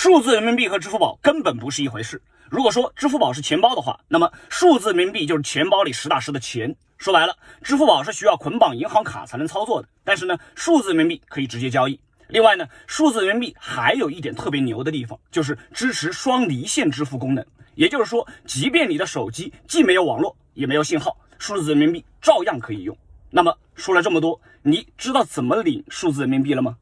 数字人民币和支付宝根本不是一回事。如果说支付宝是钱包的话那么数字人民币就是钱包里实打实的钱。说白了支付宝是需要捆绑银行卡才能操作的。但是呢数字人民币可以直接交易。另外呢数字人民币还有一点特别牛的地方就是支持双离线支付功能。也就是说即便你的手机既没有网络也没有信号数字人民币照样可以用。那么说了这么多你知道怎么领数字人民币了吗？